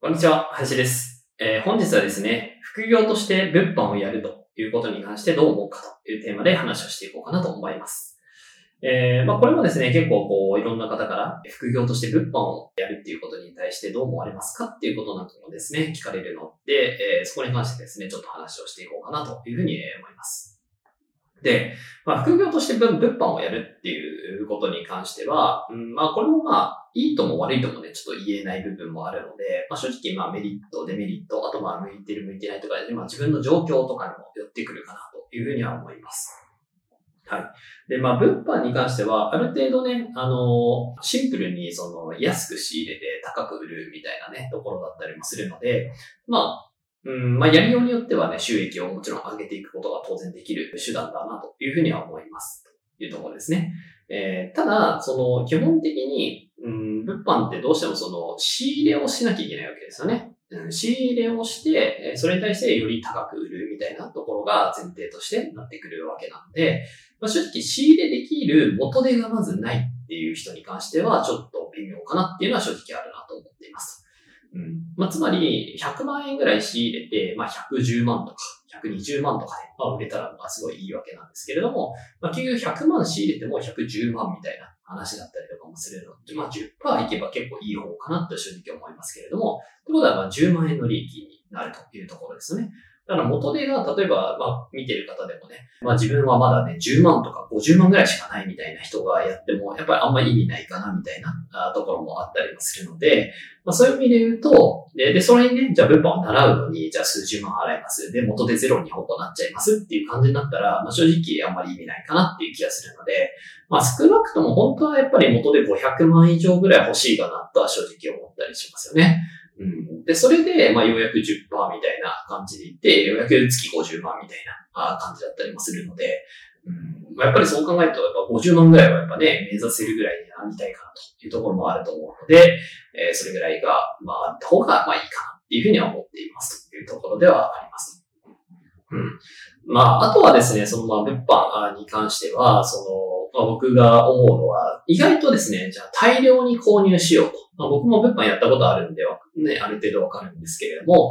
こんにちは、林です。えー本日はですね、副業として物販をやるということに関してどう思うかというテーマで話をしていこうかなと思います。えーまあこれもですね、結構こう、いろんな方から副業として物販をやるっていうことに対してどう思われますかっていうことなんかもですね、聞かれるので、えーそこに関してですね、ちょっと話をしていこうかなというふうに思います。で、まあ、副業として物販をやるっていうことに関しては、うん、まあ、これもまあ、いいとも悪いともね、ちょっと言えない部分もあるので、まあ、正直、まあ、メリット、デメリット、あとまあ、向いてる、向いてないとかで、まあ、自分の状況とかにも寄ってくるかなというふうには思います。はい。で、まあ、物販に関しては、ある程度ね、あの、シンプルに、その、安く仕入れて高く売るみたいなね、ところだったりもするので、まあ、うん、まあ、やりようによってはね、収益をもちろん上げていくことが当然できる手段だなというふうには思います。というところですね。えーただ、その、基本的に、うん、物販ってどうしてもその、仕入れをしなきゃいけないわけですよね。うん、仕入れをして、えーそれに対してより高く売るみたいなところが前提としてなってくるわけなので、まあ、正直仕入れできる元手がまずないっていう人に関しては、ちょっと微妙かなっていうのは正直あるな。うん。まあ、つまり、100万円ぐらい仕入れて、まあ、110万とか、120万とかで、まあ、売れたら、まあ、すごいいいわけなんですけれども、まあ、結局100万仕入れても110万みたいな話だったりとかもするので、まあ、10%いけば結構いい方かなと正直思いますけれども、ということは、まあ、10万円の利益になるというところですよね。だから元手が、例えば、まあ、見てる方でもね、まあ自分はまだね、10万とか50万ぐらいしかないみたいな人がやっても、やっぱりあんまり意味ないかな、みたいなところもあったりもするので、まあそういう意味で言うと、で、で、それにね、じゃあ物販を習うのに、じゃあ数十万払います。で、元手ゼロにほぼなっちゃいますっていう感じになったら、まあ正直あんまり意味ないかなっていう気がするので、まあ少なくとも本当はやっぱり元で500万以上ぐらい欲しいかなとは正直思ったりしますよね。うん。で、それで、まあようやく10%みたいな感じでいって、ようやく月50万みたいな感じだったりもするので、うん。まあやっぱりそう考えると、やっぱ50万ぐらいはやっぱね、目指せるぐらいになりたいかなというところもあると思うので、えーそれぐらいが、まああった方が、まあいいかなっていうふうには思っていますというところではあります。うん。まあ、あとはですね、その、まあ、物販に関しては、その、まあ、僕が思うのは、意外とですね、じゃあ大量に購入しようと。まあ、僕も物販やったことあるんでは、ね、ある程度わかるんですけれども、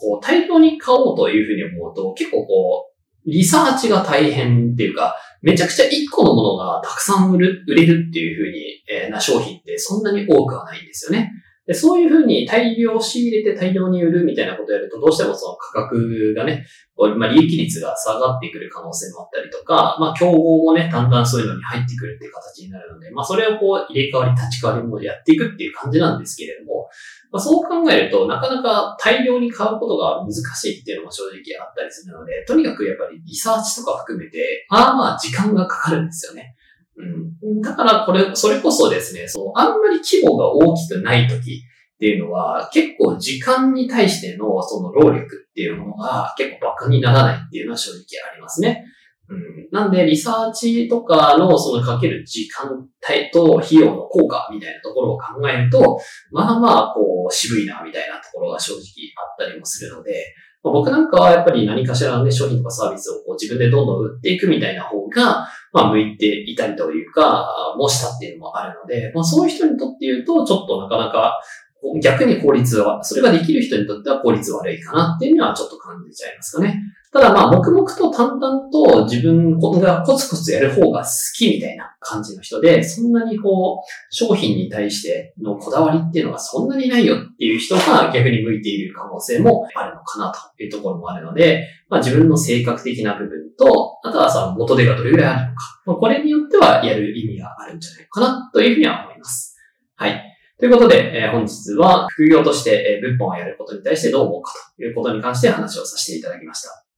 こう、大量に買おうというふうに思うと、結構こう、リサーチが大変っていうか、めちゃくちゃ一個のものがたくさん売る、売れるっていうふうに、えーな商品ってそんなに多くはないんですよね。でそういうふうに大量仕入れて大量に売るみたいなことをやると、どうしてもその価格がね、まあ、利益率が下がってくる可能性もあったりとか、まあ、競合もね、だんだんそういうのに入ってくるっていう形になるので、まあ、それをこう、入れ替わり立ち替わりもやっていくっていう感じなんですけれども、まあ、そう考えると、なかなか大量に買うことが難しいっていうのも正直あったりするので、とにかくやっぱりリサーチとか含めて、まあまあ時間がかかるんですよね。うん。だからこれ、それこそですね、その、あんまり規模が大きくない時っていうのは、結構時間に対してのその労力っていうものが結構バカにならないっていうのは正直ありますね。うん。なんで、リサーチとかのそのかける時間帯と費用の効果みたいなところを考えると、まあまあ、こう、渋いな、みたいなところが正直あったりもするので、ま僕なんかはやっぱり何かしらのね、商品とかサービスをこう自分でどんどん売っていくみたいな方が、まあ、向いていたりというか、もしたっていうのもあるので、まあ、そういう人にとって言うと、ちょっとなかなか、逆に効率は、それができる人にとっては効率悪いかなっていうのはちょっと感じちゃいますかね。ただまあ、黙々と淡々と自分がコツコツやる方が好きみたいな感じの人で、そんなにこう、商品に対してのこだわりっていうのがそんなにないよっていう人が逆に向いている可能性もあるのかなというところもあるので、まあ自分の性格的な部分と、あとはさ、元手がどれぐらいあるのか。まあ、これによってはやる意味があるんじゃないかなというふうには思います。はい。ということで、えー本日は副業として、えー物販をやることに対してどう思うかということに関して話をさせていただきました。